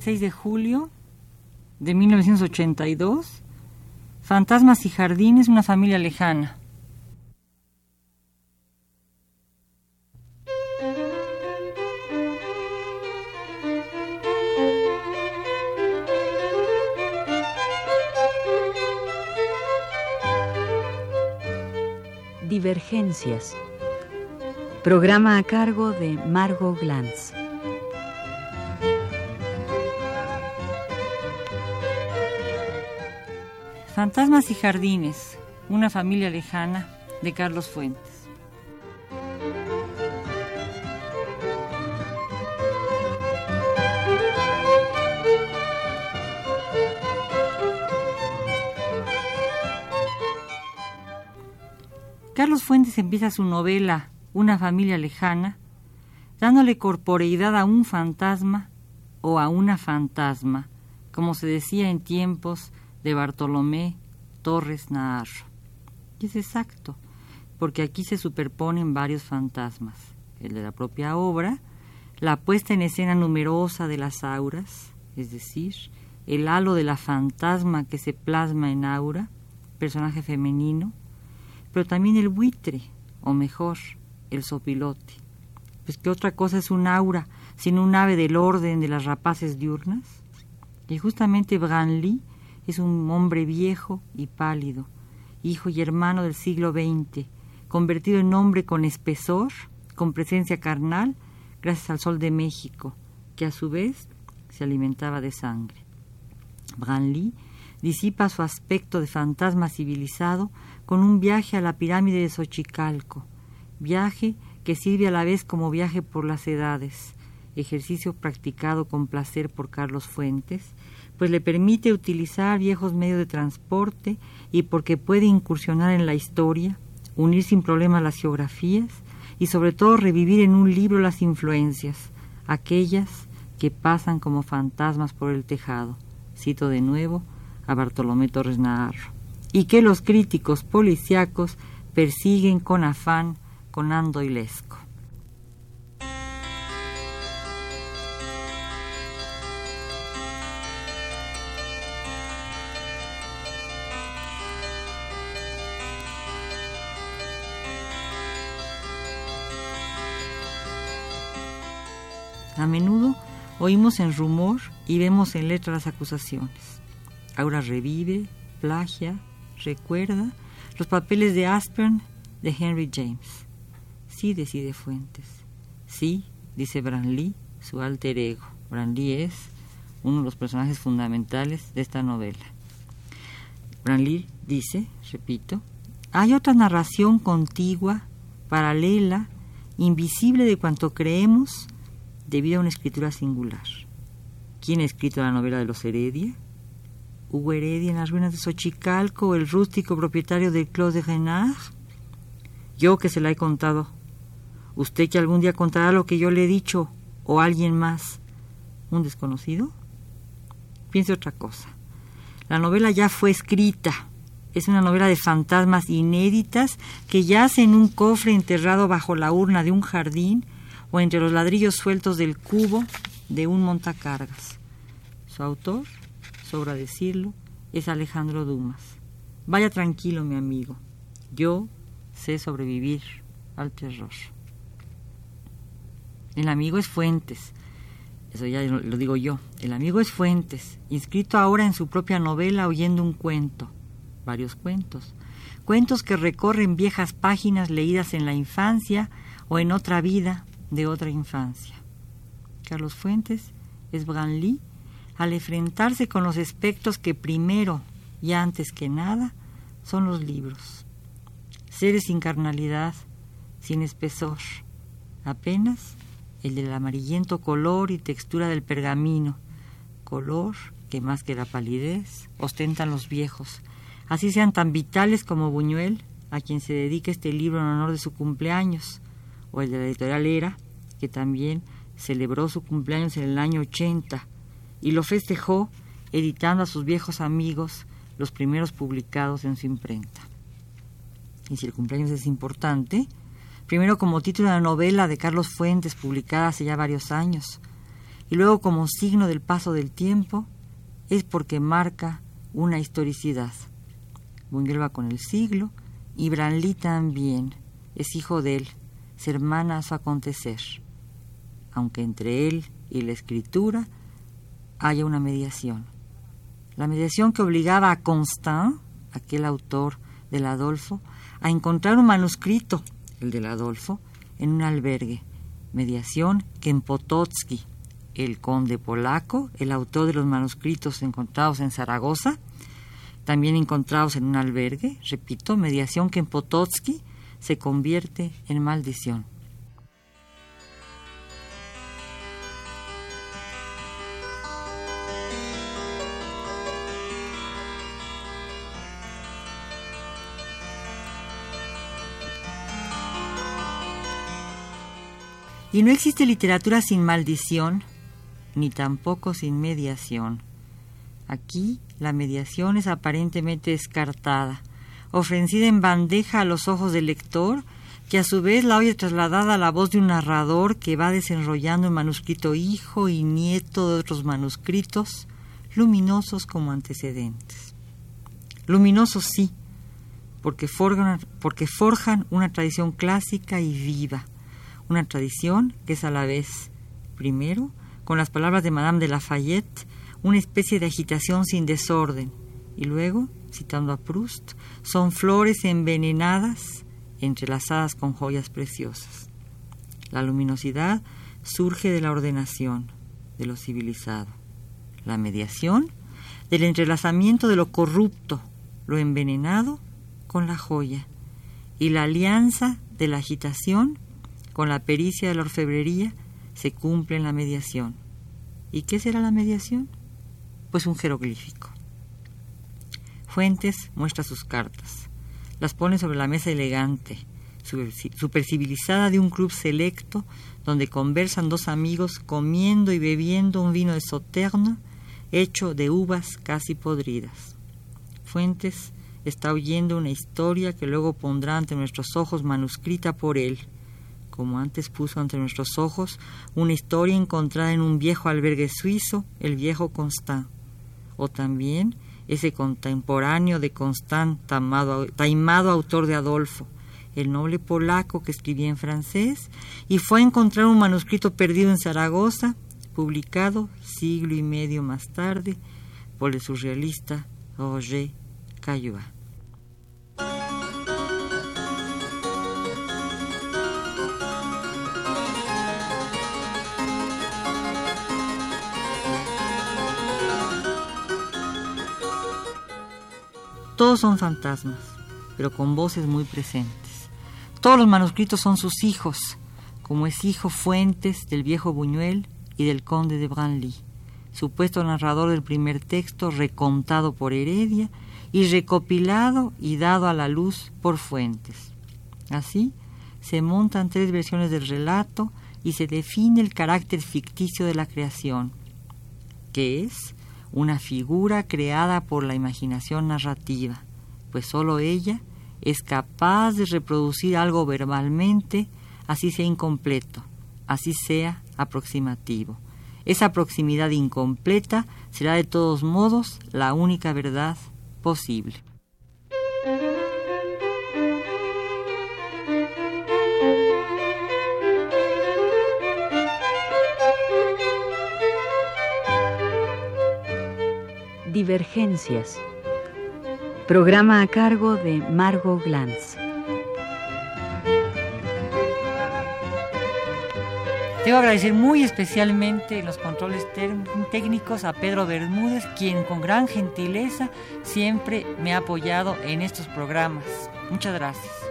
6 de julio de 1982. Fantasmas y jardines, una familia lejana. Divergencias. Programa a cargo de Margot Glantz. Fantasmas y jardines, una familia lejana de Carlos Fuentes. Carlos Fuentes empieza su novela Una familia lejana dándole corporeidad a un fantasma o a una fantasma, como se decía en tiempos de Bartolomé Torres Naharro. Y es exacto, porque aquí se superponen varios fantasmas, el de la propia obra, la puesta en escena numerosa de las auras, es decir, el halo de la fantasma que se plasma en aura, personaje femenino, pero también el buitre, o mejor, el sopilote. Pues que otra cosa es un aura, sino un ave del orden de las rapaces diurnas. Y justamente Branly es un hombre viejo y pálido, hijo y hermano del siglo XX, convertido en hombre con espesor, con presencia carnal, gracias al sol de México, que a su vez se alimentaba de sangre. Branly disipa su aspecto de fantasma civilizado con un viaje a la pirámide de Xochicalco, viaje que sirve a la vez como viaje por las edades, ejercicio practicado con placer por Carlos Fuentes, pues le permite utilizar viejos medios de transporte y porque puede incursionar en la historia, unir sin problema las geografías y sobre todo revivir en un libro las influencias, aquellas que pasan como fantasmas por el tejado. Cito de nuevo a Bartolomé Torres Naharro. Y que los críticos policíacos persiguen con afán con Ando A menudo oímos en rumor y vemos en letra las acusaciones. Aura revive, plagia, recuerda los papeles de Aspern de Henry James. Sí, decide Fuentes. Sí, dice Branly, su alter ego. Branly es uno de los personajes fundamentales de esta novela. Branly dice, repito, hay otra narración contigua, paralela, invisible de cuanto creemos debido a una escritura singular. ¿Quién ha escrito la novela de los Heredia? Hugo Heredia en las ruinas de Xochicalco, el rústico propietario del Clos de Renard. Yo que se la he contado. Usted que algún día contará lo que yo le he dicho, o alguien más. ¿Un desconocido? Piense otra cosa. La novela ya fue escrita. Es una novela de fantasmas inéditas que yace en un cofre enterrado bajo la urna de un jardín o entre los ladrillos sueltos del cubo de un montacargas. Su autor, sobra decirlo, es Alejandro Dumas. Vaya tranquilo, mi amigo. Yo sé sobrevivir al terror. El amigo es Fuentes. Eso ya lo digo yo. El amigo es Fuentes, inscrito ahora en su propia novela oyendo un cuento. Varios cuentos. Cuentos que recorren viejas páginas leídas en la infancia o en otra vida de otra infancia. Carlos Fuentes es Branly al enfrentarse con los aspectos que primero y antes que nada son los libros. Seres sin carnalidad, sin espesor, apenas el del amarillento color y textura del pergamino, color que más que la palidez ostentan los viejos, así sean tan vitales como Buñuel, a quien se dedica este libro en honor de su cumpleaños, o el de la editorial Era, que también celebró su cumpleaños en el año 80 y lo festejó editando a sus viejos amigos los primeros publicados en su imprenta. Y si el cumpleaños es importante, primero como título de la novela de Carlos Fuentes publicada hace ya varios años, y luego como signo del paso del tiempo, es porque marca una historicidad. Buñuel va con el siglo y Branly también es hijo de él, hermana a su acontecer, aunque entre él y la escritura haya una mediación. La mediación que obligaba a Constant, aquel autor del Adolfo, a encontrar un manuscrito, el del Adolfo, en un albergue. Mediación que en Potocki, el conde polaco, el autor de los manuscritos encontrados en Zaragoza, también encontrados en un albergue, repito, mediación que en Potocki se convierte en maldición. Y no existe literatura sin maldición, ni tampoco sin mediación. Aquí la mediación es aparentemente descartada, ofrecida en bandeja a los ojos del lector, que a su vez la oye trasladada a la voz de un narrador que va desenrollando el manuscrito hijo y nieto de otros manuscritos, luminosos como antecedentes. Luminosos sí, porque forjan, porque forjan una tradición clásica y viva, una tradición que es a la vez, primero, con las palabras de Madame de Lafayette, una especie de agitación sin desorden, y luego, citando a Proust, son flores envenenadas entrelazadas con joyas preciosas. La luminosidad surge de la ordenación, de lo civilizado. La mediación, del entrelazamiento de lo corrupto, lo envenenado, con la joya. Y la alianza de la agitación con la pericia de la orfebrería se cumple en la mediación. ¿Y qué será la mediación? Pues un jeroglífico. Fuentes muestra sus cartas. Las pone sobre la mesa elegante, supercivilizada de un club selecto donde conversan dos amigos comiendo y bebiendo un vino de soterno hecho de uvas casi podridas. Fuentes está oyendo una historia que luego pondrá ante nuestros ojos manuscrita por él, como antes puso ante nuestros ojos una historia encontrada en un viejo albergue suizo, el viejo Constant, o también ese contemporáneo de Constant, taimado autor de Adolfo, el noble polaco que escribía en francés y fue a encontrar un manuscrito perdido en Zaragoza, publicado siglo y medio más tarde por el surrealista Roger Caillois. Todos son fantasmas, pero con voces muy presentes. Todos los manuscritos son sus hijos, como es hijo Fuentes del viejo Buñuel y del conde de Branly, supuesto narrador del primer texto recontado por Heredia y recopilado y dado a la luz por Fuentes. Así, se montan tres versiones del relato y se define el carácter ficticio de la creación, que es una figura creada por la imaginación narrativa, pues sólo ella es capaz de reproducir algo verbalmente, así sea incompleto, así sea aproximativo. Esa proximidad incompleta será de todos modos la única verdad posible. Divergencias. Programa a cargo de Margot Glantz. Debo agradecer muy especialmente los controles técnicos a Pedro Bermúdez, quien con gran gentileza siempre me ha apoyado en estos programas. Muchas gracias.